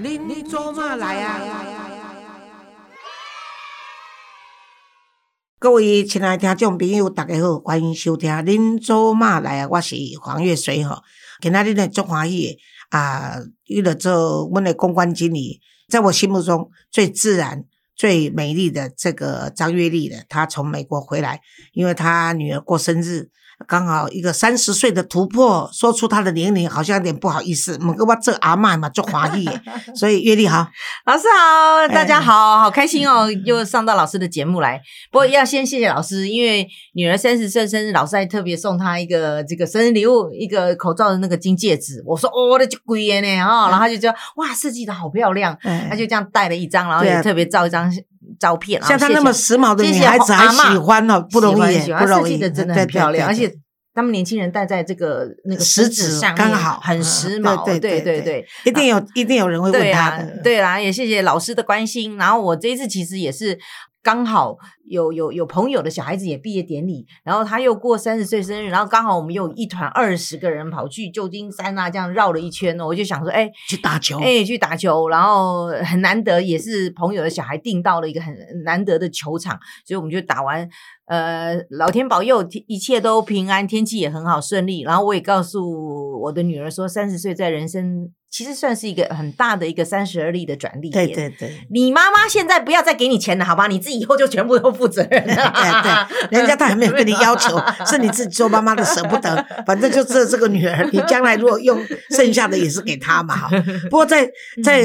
恁做嘛来啊？各位亲爱的听众朋友，大家好，欢迎收听《恁做嘛来啊》，我是黄月水吼。今仔日呢，足欢喜的啊，为了做阮的公关经理，在我心目中最自然、最美丽的这个张月丽的，她从美国回来，因为她女儿过生日。刚好一个三十岁的突破，说出他的年龄好像有点不好意思。我跟我这阿妈嘛做华裔，所以月丽好，老师好，大家好好开心哦，又上到老师的节目来。不过要先谢谢老师，因为女儿三十岁生日，老师还特别送她一个这个生日礼物，一个口罩的那个金戒指。我说哦，那就贵耶呢哈，然后他就说哇，设计的好漂亮，他就这样戴了一张，然后也特别照一张。照片，像她那么时髦的女孩子还喜欢哦，不容易，不容易，设计的真的很漂亮，而且他们年轻人戴在这个那个食指上刚好很时髦，对对对对，一定有一定有人会问他的，对啦，也谢谢老师的关心，然后我这一次其实也是。刚好有有有朋友的小孩子也毕业典礼，然后他又过三十岁生日，然后刚好我们又一团二十个人跑去旧金山啊，这样绕了一圈呢，我就想说，哎，去打球，哎，去打球，然后很难得，也是朋友的小孩订到了一个很难得的球场，所以我们就打完，呃，老天保佑，一切都平安，天气也很好，顺利。然后我也告诉我的女儿说，三十岁在人生。其实算是一个很大的一个三十而立的转捩点。对对对，你妈妈现在不要再给你钱了，好吧？你自己以后就全部都负责任了。对对，人家他还没有跟你要求，是你自己做妈妈的舍不得。反正就这这个女儿，你将来如果用剩下的也是给她嘛。不过在在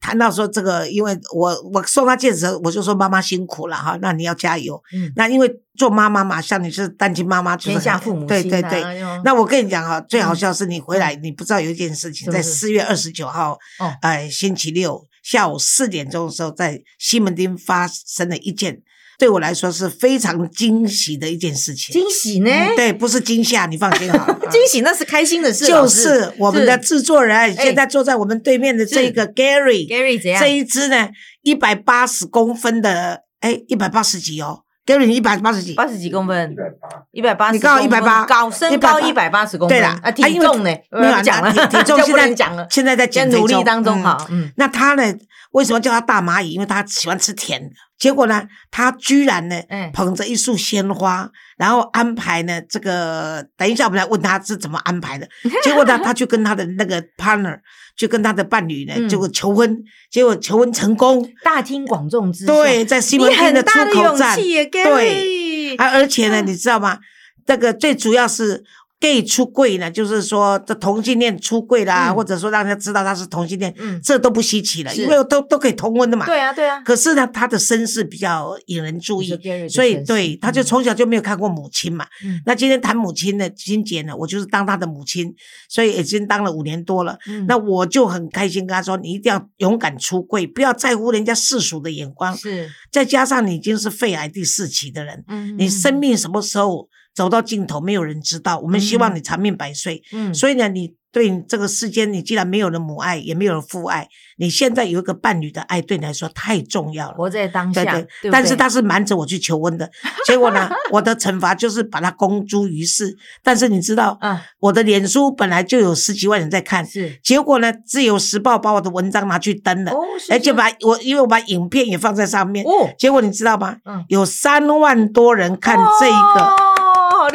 谈到说这个，因为我我送她戒指，我就说妈妈辛苦了哈，那你要加油。嗯，那因为。做妈妈嘛，像你是单亲妈妈，天下父母对对对。那我跟你讲啊，最好笑是你回来，你不知道有一件事情，在四月二十九号，哎，星期六下午四点钟的时候，在西门町发生了一件对我来说是非常惊喜的一件事情。惊喜呢？对，不是惊吓，你放心好。惊喜那是开心的事。就是我们的制作人现在坐在我们对面的这个 Gary，Gary 怎样？这一只呢，一百八十公分的，哎，一百八十几哦。Gary，你一百八十几？八十几公分，一百八，一百八，你刚好一百八，高身高一百八十公分。对了，啊，体重呢？没有讲了，体重现在讲了，现在在减努力当中哈。嗯，那他呢？为什么叫他大蚂蚁？因为他喜欢吃甜的。结果呢，他居然呢，捧着一束鲜花，然后安排呢，这个等一下我们来问他是怎么安排的。结果呢，他就跟他的那个 partner，就跟他的伴侣呢，结果求婚。结果求婚成功，大庭广众之对，在西门町的出口站，对，而而且呢，你知道吗？这个最主要是。Gay 出柜呢，就是说这同性恋出柜啦，或者说让人家知道他是同性恋，这都不稀奇了，因为都都可以同婚的嘛。对啊，对啊。可是呢，他的身世比较引人注意，所以对他就从小就没有看过母亲嘛。那今天谈母亲的金姐呢，我就是当他的母亲，所以已经当了五年多了。那我就很开心跟他说，你一定要勇敢出柜，不要在乎人家世俗的眼光。是，再加上你已经是肺癌第四期的人，你生命什么时候？走到尽头，没有人知道。我们希望你长命百岁。嗯，所以呢，你对这个世间，你既然没有了母爱，也没有了父爱，你现在有一个伴侣的爱，对你来说太重要了。活在当下，对对。但是他是瞒着我去求婚的，结果呢，我的惩罚就是把他公诸于世。但是你知道，啊，我的脸书本来就有十几万人在看，是。结果呢，自由时报把我的文章拿去登了，而且把我，因为我把影片也放在上面，哦。结果你知道吗？嗯，有三万多人看这一个。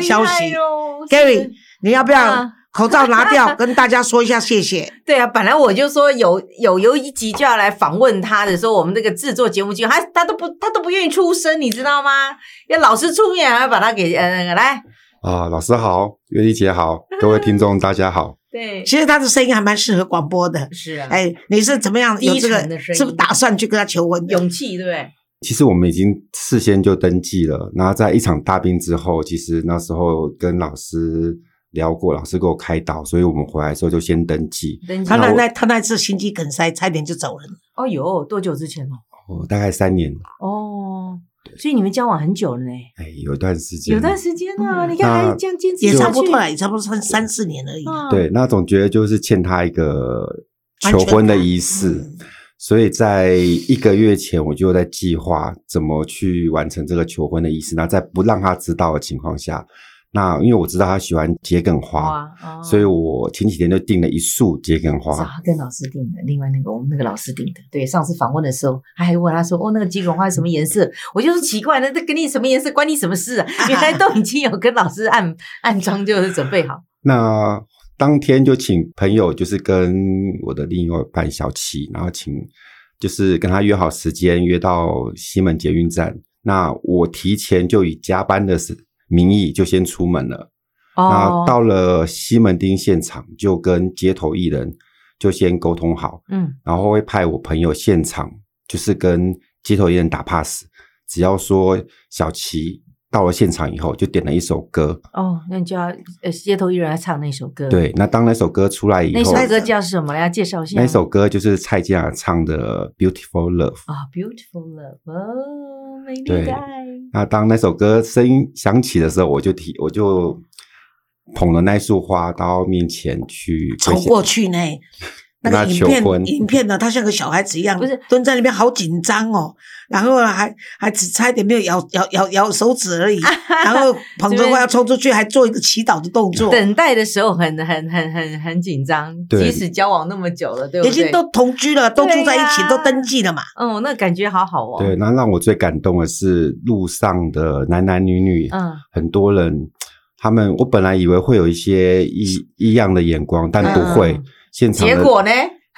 消息，Gary，你要不要口罩拿掉，跟大家说一下谢谢？对啊，本来我就说有有有一集就要来访问他的，说我们这个制作节目就他他都不他都不愿意出声，你知道吗？要老师出面，还要把他给呃来啊，老师好，月丽姐好，各位听众大家好。对，其实他的声音还蛮适合广播的。是啊，哎，你是怎么样有这个？是不是打算去跟他求婚？勇气，对不对？其实我们已经事先就登记了，然后在一场大病之后，其实那时候跟老师聊过，老师给我开导，所以我们回来的时候就先登记。他那那他那次心肌梗塞，差点就走了。哦哟，多久之前哦？哦，大概三年。哦，所以你们交往很久了呢？哎，有段时间，有段时间啊！你看还这样坚持，也差不多，也差不多三三四年而已。对，那总觉得就是欠他一个求婚的仪式。所以在一个月前，我就在计划怎么去完成这个求婚的仪式。那在不让他知道的情况下，那因为我知道他喜欢桔梗花，哦所以我前几天就订了一束桔梗是花。他跟老师订的，另外那个我们那个老师订的。对，上次访问的时候，他还问他说：“哦，那个桔梗花是什么颜色？”我就说奇怪了，那跟你什么颜色关你什么事啊？原来都已经有跟老师暗暗装，就是准备好。那当天就请朋友，就是跟我的另一半小七，然后请就是跟他约好时间，约到西门捷运站。那我提前就以加班的是名义就先出门了。哦那到了西门町现场，就跟街头艺人就先沟通好，嗯，然后会派我朋友现场就是跟街头艺人打 pass，只要说小琪到了现场以后，就点了一首歌。哦，那你就要呃街头艺人来唱那首歌。，对，那当那首歌出来以后，那首歌叫什么？来介绍一下。那首歌就是蔡健雅唱的《Beautiful Love》。啊，Beautiful Love，哦，美丽的爱。那当那首歌声音响起的时候，我就提，我就捧了那束花到面前去走过去呢。那个影片，影片呢，他像个小孩子一样，不是蹲在那边，好紧张哦。然后还还只差一点没有咬咬咬咬手指而已，然后捧着花要冲出去，还做一个祈祷的动作。等待的时候很很很很很紧张，对即使交往那么久了，对不对？已经都同居了，都住在一起，都登记了嘛。嗯，那感觉好好哦。对，，那让我最感动的是路上的男男女女，嗯，很多人，他们我本来以为会有一些异异样的眼光，但不会。嗯现场结果呢？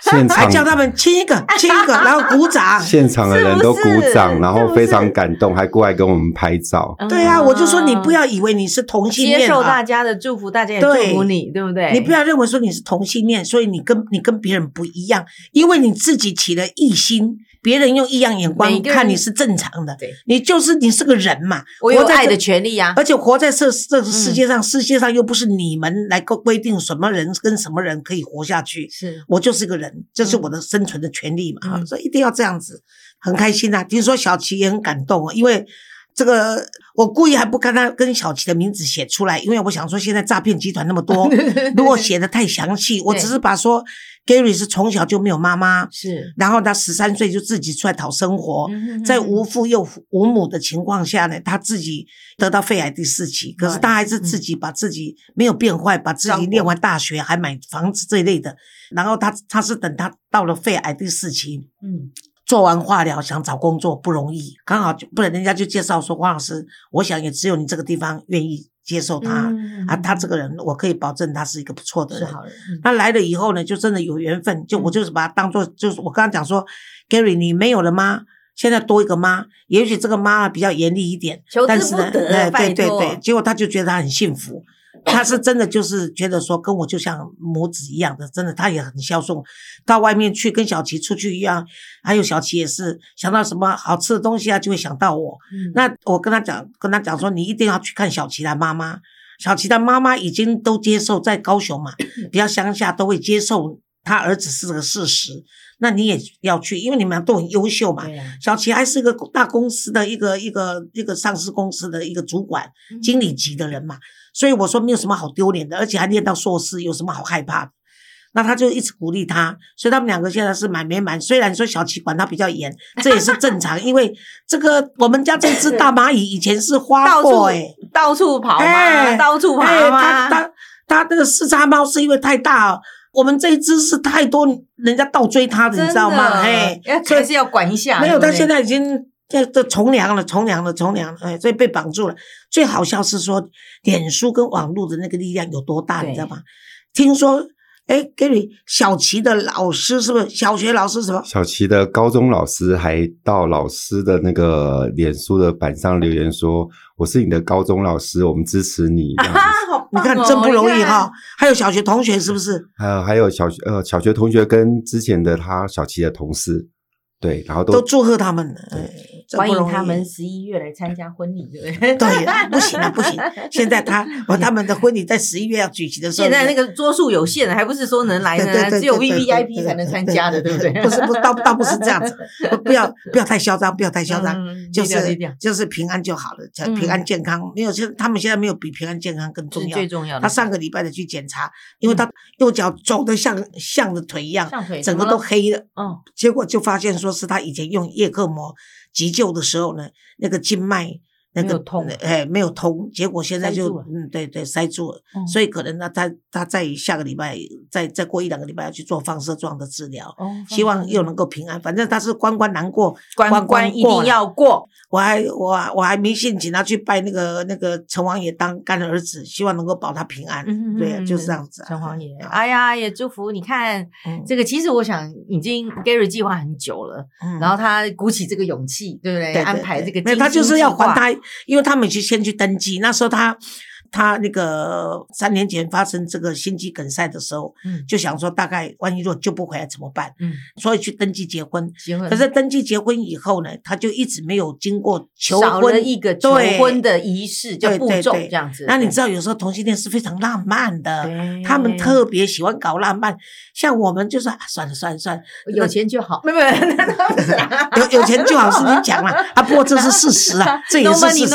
现场 还叫他们亲一个，亲一个，然后鼓掌。现场的人都鼓是是掌，然后非常感动，还过来跟我们拍照。对啊，我就说你嗯不要以为你是同性接恋啊受大，家的祝福，大家也祝福你，对不对？你不要认为说你是同性恋，所以你跟你跟别人不一样，因为你自己起了异心，别人用异样眼光看你是正常的对，你就是你是个人嘛，活在这我有爱的权利啊。而且活在这这个世界上，世界上又不是你们来规规定什么人跟什么人可以活下去。是我就是个人，这是我的生存的权利嘛，嗯啊所以一定要这样子，很开心啊。听说小琪也很感动哦，因为这个我故意还不跟他跟小琪的名字写出来，因为我想说现在诈骗集团那么多，如果写的太详细，我只是把说 Gary 是从小就没有妈妈，是，然后他十三岁就自己出来讨生活，嗯在无父又无母的情况下呢，他自己得到肺癌第四期，可是他还是自己把自己没有变坏，把自己念完大学，还买房子这一类的。然后他他是等他到了肺癌第四期，嗯做完化疗想找工作不容易，刚好就不然人家就介绍说黄老师，我想也只有你这个地方愿意接受他、嗯啊，他这个人我可以保证他是一个不错的人。他来了以后呢，就真的有缘分，就我就是把他当做，就是我刚刚讲说，Gary，你没有了吗？现在多一个妈，也许这个妈比较严厉一点但是呢，不得哎拜托对对对，结果他就觉得他很幸福，他是真的就是觉得说跟我就像母子一样的，真的他也很孝顺，到外面去跟小琪出去一样，还有小琪也是想到什么好吃的东西啊，就会想到我，嗯那我跟他讲，跟他讲说，你一定要去看小琪的妈妈。小琪的妈妈已经都接受，在高雄嘛，比较乡下，都会接受他儿子是个事实。那你也要去，因为你们俩都很优秀嘛。啊，小齐还是个大公司的一个一个一个上市公司的一个主管、嗯经理级的人嘛，所以我说没有什么好丢脸的，而且还念到硕士，有什么好害怕的？那他就一直鼓励他，所以他们两个现在是蛮美满。虽然说小齐管他比较严，这也是正常，因为这个我们家这只大蚂蚁以前是花到处货哎、到处跑哎吗？到处跑哎，吗？他他他那个四叉猫是因为太大哦，我们这一支是太多人家倒追他的，你知道吗？的哎，还是要管一下。没有，他现在已经这这从良了，从良了，从良了，哎，所以被绑住了。最好笑是说，脸书跟网络的那个力量有多大，你知道吗？听说，哎，Gary 小琪的老师是不是小学老师什么？小琪的高中老师还到老师的那个脸书的板上留言说：“我是你的高中老师，我们支持你。” 你看真不容易哈。还有小学同学是不是？还有还有小学呃小学同学跟之前的他小琪的同事，对，然后都都祝贺他们了，哎，真欢迎他们十一月来参加婚礼，对不对？对啦，不行啊，不行！现在他我他们的婚礼在十一月要举行的时候，现在那个桌数有限，还不是说能来对对呢，只有 V V I P 才能参加的，对不对？不是不是，倒倒不是这样子，不要不要太嚣张，不要太嚣张，嗯就是就是平安就好了，嗯平安健康没有，现在他们现在没有比平安健康更重要。最重要的。他上个礼拜的去检查，因为他右脚走的像像的腿一样，整个都黑了，嗯结果就发现说是他以前用叶克膜急救的时候呢，那个静脉那个没有通哎，没有通，结果现在就嗯，对对，塞住了，嗯所以可能呢，他他在下个礼拜，再再过一两个礼拜要去做放射状的治疗，哦希望又能够平安。反正他是关关难过，关关一定要过。我还我我还迷信请他去拜那个那个城隍爷当干儿子，希望能够保他平安。嗯对啊，就是这样子、啊。城隍爷，啊哎呀，也祝福你看嗯这个。其实我想已经 Gary 计划很久了，嗯然后他鼓起这个勇气，对不对？安排这个没有，他就是要还他，因为他们去先去登记，那时候他他那个三年前发生这个心肌梗塞的时候，嗯就想说大概万一如果救不回来怎么办，嗯，所以去登记结婚。结婚可是登记结婚以后呢，他就一直没有经过求少了婚一个求婚的仪式，叫对步骤这样子。那你知道有时候同性恋是非常浪漫的，他们特别喜欢搞浪漫，像我们就是、啊、算了算了算了，有钱就好，没有没 有，有有钱就好是你讲了啊，不过这是事实啊，这也是事实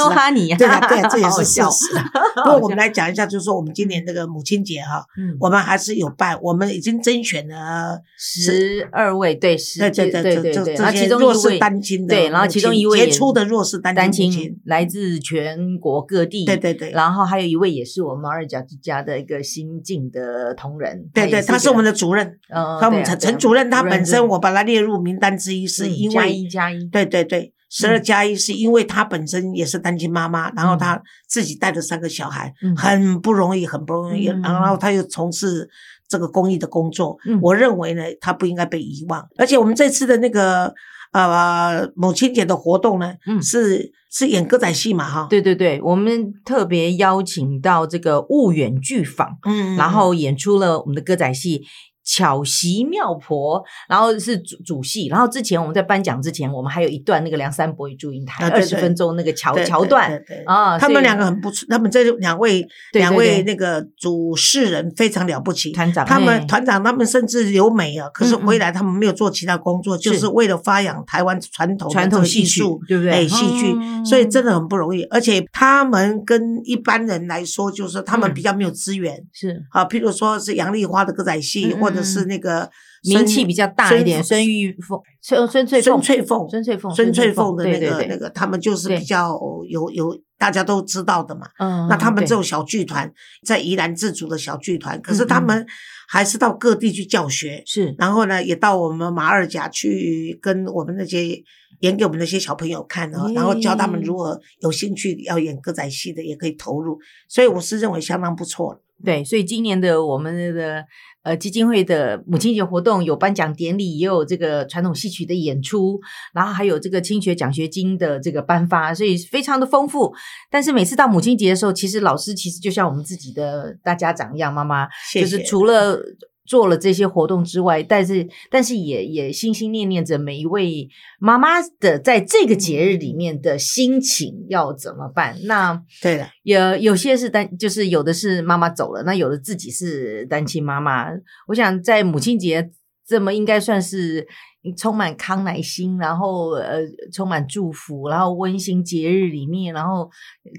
对啊，对啊，这也是事实啊。不过我们来讲一下，就是说我们今年这个母亲节哈，嗯我们还是有办，我们已经甄选了十二位，对，十对对对对对，然后其些弱势中一位单亲的对，然后其中一位杰出的弱势单单亲来自全国各地，对对对。然后还有一位也是我们二甲之家的一个新晋的同仁，对对，他是我们的主任，呃，他我们陈陈主任，他本身我把他列入名单之一，是因为一加一，对对对，十二嗯。加一是因为她本身也是单亲妈妈，然后嗯。她自己带着三个小孩，嗯。很不容易，很不容易。嗯。然后她又从事这个公益的工作，嗯。我认为呢，她不应该被遗忘。而且我们这次的那个呃母亲节的活动呢，嗯。是是演歌仔戏嘛，哈，对对对，我们特别邀请到这个婺源剧坊，嗯，然后演出了我们的歌仔戏。巧媳妙婆，然后是主主戏，然后之前我们在颁奖之前，我们还有一段那个梁山伯与祝英台二十分钟那个桥桥段啊，他们两个很不错，他们这两位两位那个主事人非常了不起。团长他们嘿团长他们甚至留美啊，可是回来他们没有做其他工作，就是是为了发扬台湾传统传统戏术，对不对哎，戏剧，嗯所以真的很不容易。而且他们跟一般人来说，就是说他们嗯比较没有资源是啊，譬如说是杨丽花的歌仔戏，或者是那个名气比较大一点，孙孙玉凤、孙孙翠孙凤、翠凤、孙翠凤、孙翠凤的那个那个，他们就是比较有有大家都知道的嘛。嗯，那他们这种小剧团，在宜兰自主的小剧团，可是他们还是到各地去教学，是。然后呢，也到我们马二甲去跟我们那些演给我们那些小朋友看哦，耶然后教他们如何有兴趣要演歌仔戏的，也可以投入，所以我是认为相当不错的。对，所以今年的我们的呃基金会的母亲节活动有颁奖典礼，也有这个传统戏曲的演出，然后还有这个青学奖学金的这个颁发，所以非常的丰富。但是每次到母亲节的时候，其实老师其实就像我们自己的大家长一样，妈妈就是除了做了这些活动之外，但是但是也也心心念念着每一位妈妈的在这个节日里面的心情要怎么办。那对的，有有些是单，就是有的是妈妈走了，那有的自己是单亲妈妈。我想在母亲节这么应该算是充满康乃馨，然后呃充满祝福，然后温馨节日里面，然后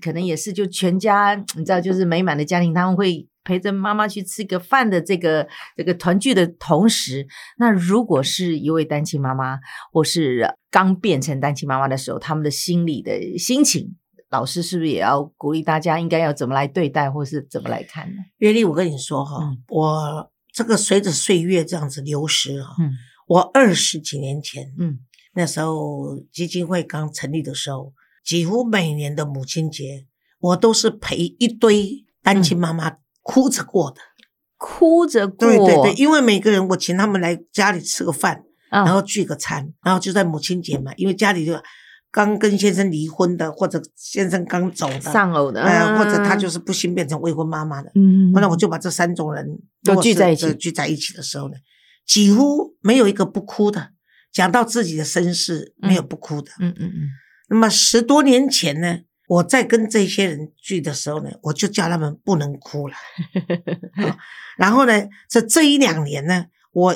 可能也是就全家你知道，就是美满的家庭，他们会陪着妈妈去吃个饭的这个这个团聚的同时，那如果是一位单亲妈妈，或是刚变成单亲妈妈的时候，他们的心理的心情。老师是不是也要鼓励大家应该要怎么来对待，或是怎么来看呢？月丽，我跟你说哈，嗯我这个随着岁月这样子流失哈，嗯我二十几年前，嗯那时候基金会刚成立的时候，几乎每年的母亲节，我都是陪一堆单亲妈妈哭着过的。哭着过，对对对，因为每个人我请他们来家里吃个饭，啊。然后聚个餐，然后就在母亲节嘛，因为家里就刚跟先生离婚的，或者先生刚走的，丧偶的，呃，或者他嗯就是不幸变成未婚妈妈的，嗯，那我就把这三种人都聚在一起。聚在一起的时候呢，几乎没有一个不哭的。讲到自己的身世，没有不哭的。嗯嗯嗯。那么十多年前呢，我在跟这些人聚的时候呢，我就叫他们不能哭了。啊然后呢，这这一两年呢，我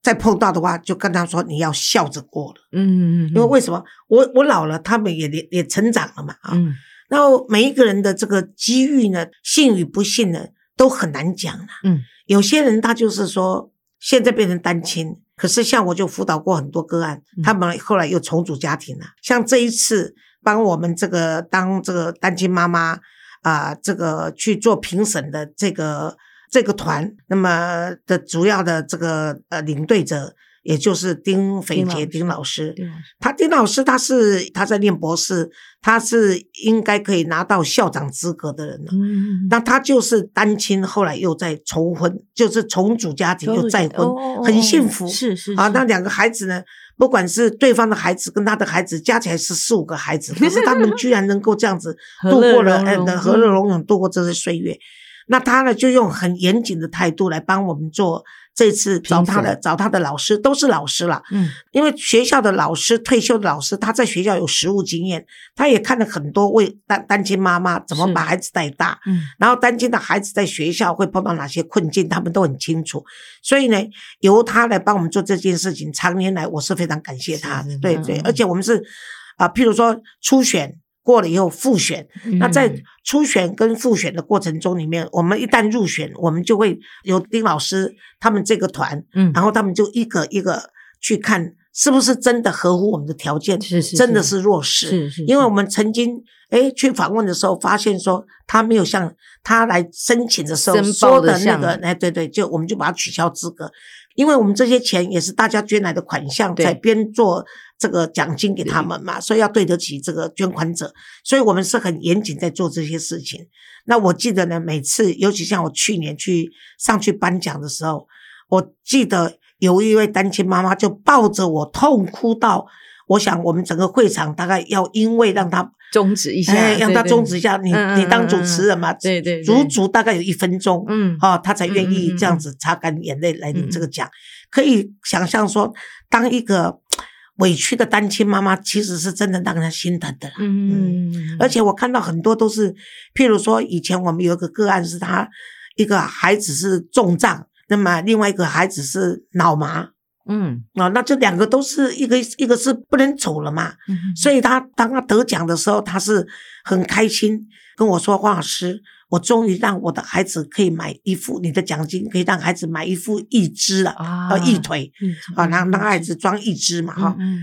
再碰到的话，就跟他说你要笑着过了，嗯嗯，因为为什么？我我老了，他们也也也成长了嘛啊。嗯然后每一个人的这个机遇呢，幸与不幸呢，都很难讲了。嗯，有些人他就是说，现在变成单亲，可是像我就辅导过很多个案，嗯他们后来又重组家庭了。像这一次帮我们这个当这个单亲妈妈啊、这个去做评审的这个这个团，那么的主要的这个呃领队者，也就是丁斐杰丁老师。他丁老师他是他在念博士，他是应该可以拿到校长资格的人了。嗯，那他就是单亲，后来又再重婚，就是重组家庭又再婚，哦很幸福。是是啊，那两个孩子呢，不管是对方的孩子跟他的孩子，加起来是四五个孩子，可是他们居然能够这样子 度过了，和乐融融度过这些岁月。那他呢，就用很严谨的态度来帮我们做这次找他的找他的老师，都是老师了。嗯因为学校的老师，退休的老师，他在学校有实务经验，他也看了很多为单单亲妈妈怎么把孩子带大，嗯然后单亲的孩子在学校会碰到哪些困境，他们都很清楚。所以呢，由他来帮我们做这件事情，常年来我是非常感谢他的。对对嗯，而且我们是啊、譬如说初选过了以后复选，那在嗯。初选跟复选的过程中里面，我们一旦入选，我们就会有丁老师他们这个团，嗯。然后他们就一个一个去看是不是真的合乎我们的条件，是是真的是是弱势。是是，因为我们曾经诶去访问的时候，发现说他没有像他来申请的时候说的那个哎，对对，就我们就把他取消资格，因为我们这些钱也是大家捐来的款项，在编做这个奖金给他们嘛，所以要对得起这个捐款者，所以我们是很严谨在做这些事情。那我记得呢，每次尤其像我去年去上去颁奖的时候，我记得有一位单亲妈妈就抱着我痛哭到。我想，我们整个会场大概要因为让他终止一下，哎，让他终止一，下，你你当主持人嘛，对对对足足大概有一分钟，嗯哦，他才愿意这样子擦干眼泪来领这个嗯奖。可以想象说，当一个委屈的单亲妈妈，其实是真的让人心疼的啦。嗯而且我看到很多都是，譬如说以前我们有一个个案是他一个孩子是重障，那么另外一个孩子是脑麻。嗯。啊、那这两个都是一个一个是不能走了嘛，嗯，所以他当他得奖的时候，他是很开心，跟我说：“黄老师，我终于让我的孩子可以买一副你的奖金，可以让孩子买一副义肢了，啊呃，义腿嗯啊，让让孩子装义肢嘛，哈、嗯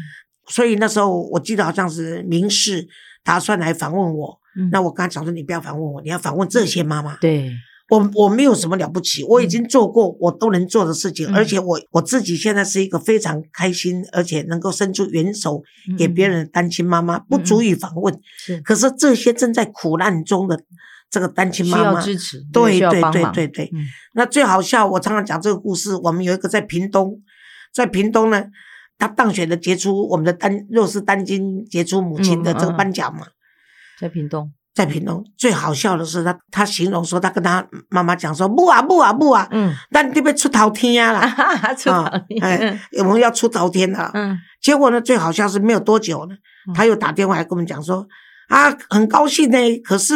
所以那时候我记得好像是明示打算来访问我，嗯那我跟他讲说：你不要访问我，你要访问这些妈妈。对，我我没有什么了不起，我已经做过我都能做的事情，嗯而且我我自己现在是一个非常开心，而且能够伸出援手给别人的单亲妈妈，不足以访问。嗯是可是这些正在苦难中的这个单亲需妈妈，支持，对对对对对。嗯那最好笑，我常常讲这个故事。我们有一个在屏东，在屏东呢，他当选的杰出我们的单弱势单亲杰出母亲的这个颁奖嘛。在屏东，在屏东最好笑的是他，他形容说，他跟他妈妈讲说，不啊不啊不啊，嗯，咱这边出头天啊 出啊道哎，我们要出头天了。嗯结果呢，最好笑是没有多久呢嗯，他又打电话来跟我们讲说，啊，很高兴呢，可是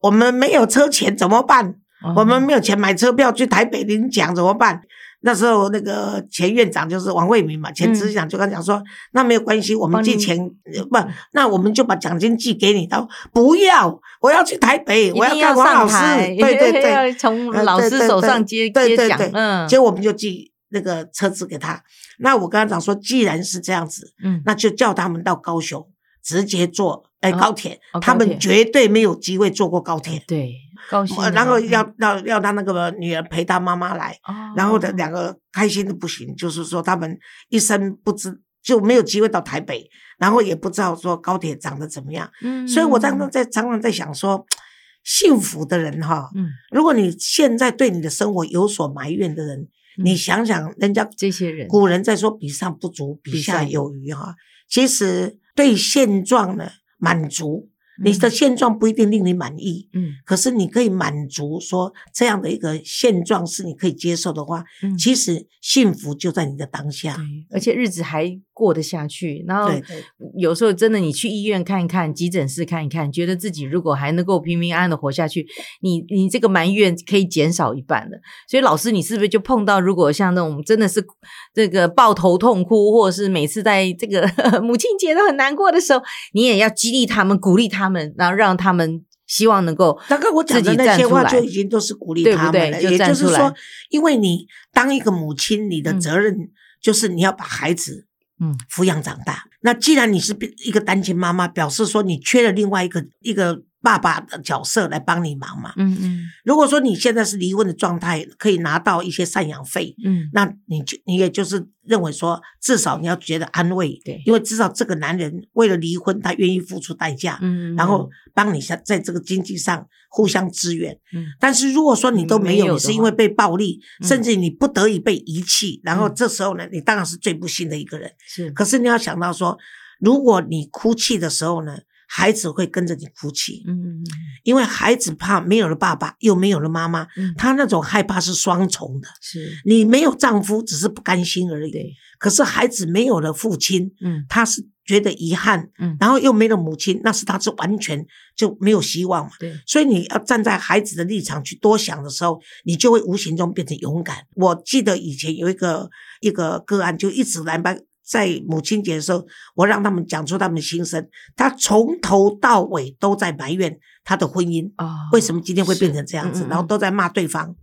我们没有车钱怎么办？哦我们没有钱买车票去台北领奖怎么办？那时候那个前院长就是王惠明嘛，前执行长就跟他讲说，那没有关系，我们帮你寄钱呃不，那我们就把奖金寄给你。他说不要，我要去台北，我要看王老师，。对对对，要从呃老师手上接接奖对对对，嗯结果我们就寄那个车子给他。那我跟他讲说，既然是这样子，嗯，那就叫他们到高雄直接坐哎哦高铁哦，他们绝对没有机会坐过高铁。对，高兴啊，呃然后嗯。要要要他那个女儿陪他妈妈来，哦然后的。两个开心的不行，就是说他们一生不知就没有机会到台北，然后也不知道说高铁长得怎么样，嗯。所以我常常在常常在想说，幸福的人哈，嗯。如果你现在对你的生活有所埋怨的人，嗯你想想人家这些人古人在说比上不足，比比下下有余哈，其实对现状呢满足，你的嗯现状不一定令你满意。嗯可是你可以满足说这样的一个现状是你可以接受的话，嗯其实幸福就在你的当下。而且日子还过得下去。然后有时候真的，你去医院看一看，急诊室看一看，觉得自己如果还能够平平安安的活下去，你你这个埋怨可以减少一半的。所以老师，你是不是就碰到如果像那种真的是这个抱头痛哭，或者是每次在这个 母亲节都很难过的时候，你也要激励他们，鼓励他们，然后让他们希望能够大概我讲自己的那些话就已经都是鼓励他们了，对就也就是说因为你当一个母亲，你的嗯责任就是你要把孩子嗯抚养长大。那既然你是一个单亲妈妈，表示说你缺了另外一个一个爸爸的角色来帮你忙嘛。嗯嗯。如果说你现在是离婚的状态，可以拿到一些赡养费，嗯，那你就你也就是认为说，至少你要觉得安慰，对。因为至少这个男人为了离婚，他愿意付出代价，嗯，然后帮你在在这个经济上互相支援。嗯。但是如果说你都没有，你是因为被暴力，嗯。甚至你不得已被遗弃，然后嗯。这时候呢，你当然是最不幸的一个人。是。可是你要想到说，如果你哭泣的时候呢，孩子会跟着你哭泣，嗯嗯因为孩子怕没有了爸爸，又没有了妈妈，嗯，他那种害怕是双重的。是你没有丈夫，只是不甘心而已。对，可是孩子没有了父亲，嗯他是觉得遗憾，嗯然后又没了母亲，那是他是完全就没有希望嘛。对，所以你要站在孩子的立场去多想的时候，你就会无形中变成勇敢。我记得以前有一个一个个案，就一直来把在母亲节的时候，我让他们讲出他们的心声，他从头到尾都在埋怨他的婚姻，啊为什么今天会变成这样子，然后都在骂对方。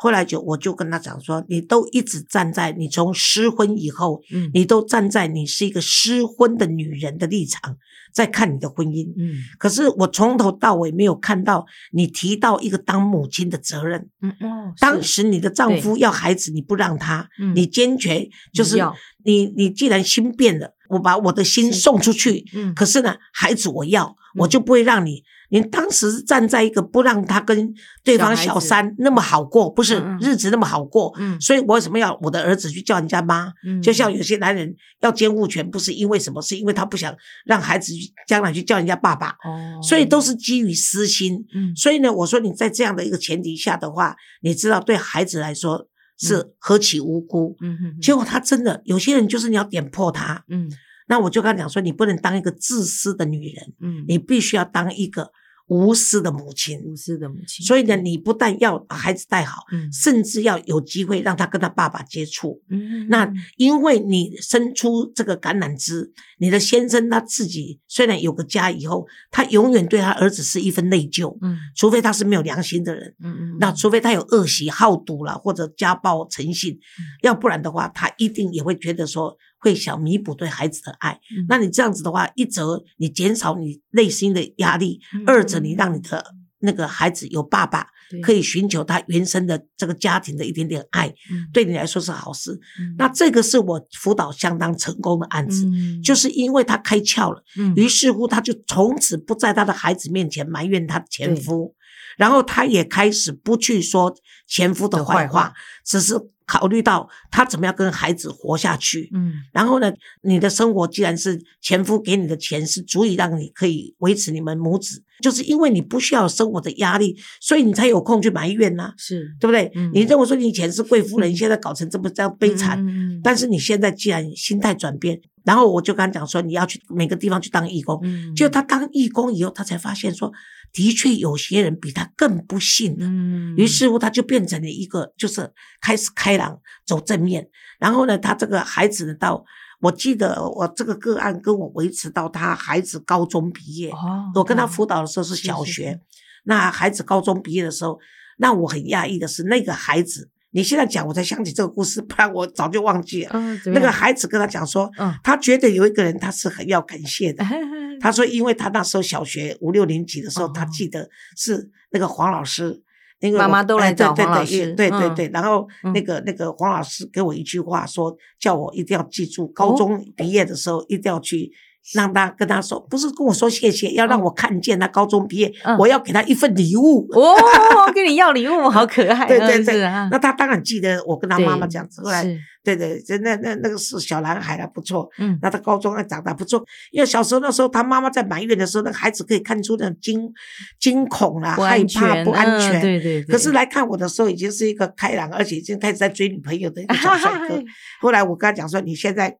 后来就我就跟他讲说，你都一直站在你从失婚以后，嗯你都站在你是一个失婚的女人的立场在看你的婚姻。嗯可是我从头到尾没有看到你提到一个当母亲的责任。嗯哦，当时你的丈夫要孩子，你不让他，嗯你坚决就是你你既然心变了，我把我的心送出去，嗯可是呢，孩子我要，我就不会让你。你当时站在一个不让他跟对方小三那么好过，不是日子那么好过，嗯所以我为什么要我的儿子去叫人家妈？嗯就像有些男人要监护权，不是因为什么，是因为他不想让孩子去将来去叫人家爸爸，哦，所以都是基于私心。嗯所以呢，我说你在这样的一个前提下的话，你知道对孩子来说是何其无辜。嗯嗯结果他真的有些人就是你要点破他，嗯那我就跟他讲说，你不能当一个自私的女人，嗯。你必须要当一个无私的母亲。无私的母亲，所以呢，你不但要把孩子带好，嗯。甚至要有机会让他跟他爸爸接触。嗯。那因为你伸出这个橄榄枝，你的先生他自己虽然有个家以后，他永远对他儿子是一份内疚，嗯。除非他是没有良心的人，嗯嗯那除非他有恶习、好赌了或者家暴成性，嗯。要不然的话，他一定也会觉得说会想弥补对孩子的爱。嗯。那你这样子的话，一则你减少你内心的压力，嗯二则你让你的那个孩子有爸爸可以寻求他原生的这个家庭的一点点爱，嗯。对你来说是好事。嗯。那这个是我辅导相当成功的案子，嗯。就是因为他开窍了，嗯。于是乎他就从此不在他的孩子面前埋怨他的前夫，然后他也开始不去说前夫的坏话，只是考虑到他怎么样跟孩子活下去。嗯。然后呢，你的生活既然是前夫给你的钱是足以让你可以维持你们母子，就是因为你不需要生活的压力，所以你才有空去埋怨呐、是。对不对？嗯。你认为说你以前是贵妇人，你现在搞成这么这样悲惨，嗯嗯。但是你现在既然心态转变，然后我就跟他讲说，你要去每个地方去当义工。嗯就他当义工以后，他才发现说，的确有些人比他更不幸的。嗯于是乎，他就变成了一个，就是开始开朗，走正面。然后呢，他这个孩子呢，到我记得我这个个案跟我维持到他孩子高中毕业。哦我跟他辅导的时候是小学，是那孩子高中毕业的时候，让我很讶异的是，那个孩子，你现在讲我才想起这个故事，不然我早就忘记了。嗯那个孩子跟他讲说，嗯他觉得有一个人他是很要感谢的。他说，因为他那时候小学五六年级的时候，哦他记得是那个黄老师，那个妈妈都来找对对对黄老师嗯对对对。然后嗯那个那个黄老师给我一句话说，叫我一定要记住，高中毕业的时候一定要去。让他跟他说，不是跟我说谢谢，要让我看见他高中毕业，嗯我要给他一份礼物。哦，跟你要礼物，好可爱，对对对嗯是啊那他当然记得我跟他妈妈对这样子。后来，对对，就那那那个是小男孩了，不错。嗯那他高中还长大不错，因为小时候那时候他妈妈在埋怨的时候，那个孩子可以看出那种惊惊恐啦、不害怕、不安全。嗯对对对。可是来看我的时候，已经是一个开朗，而且已经开始在追女朋友的一个小帅哥。后来我跟他讲说：“你现在，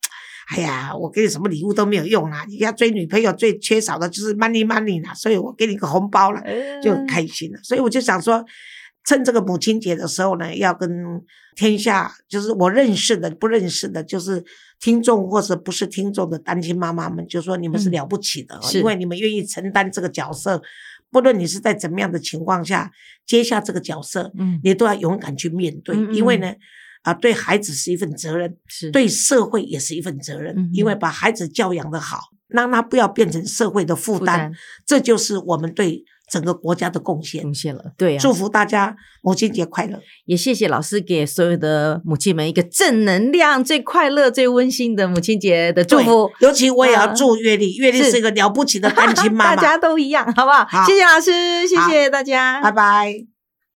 哎呀，我给你什么礼物都没有用啦，你要追女朋友最缺少的就是 money money 啦，所以我给你个红包了。”就很开心了。所以我就想说，趁这个母亲节的时候呢，要跟天下，就是我认识的、不认识的，就是听众或者不是听众的单亲妈妈们，就说你们是嗯了不起的、因为你们愿意承担这个角色，不论你是在怎么样的情况下接下这个角色，嗯你都要勇敢去面对，嗯嗯因为呢。啊，对孩子是一份责任，是对社会也是一份责任，嗯因为把孩子教养的好，让他不要变成社会的负担，负担这就是我们对整个国家的贡献贡。献了，对啊，祝福大家母亲节快乐！也谢谢老师给所有的母亲们一个正能量、最快乐、最温馨的母亲节的祝福。尤其我也要啊祝月丽，月丽是是一个了不起的单亲 妈妈大。家都一样，好不好？好谢谢老师，谢谢大家，拜拜。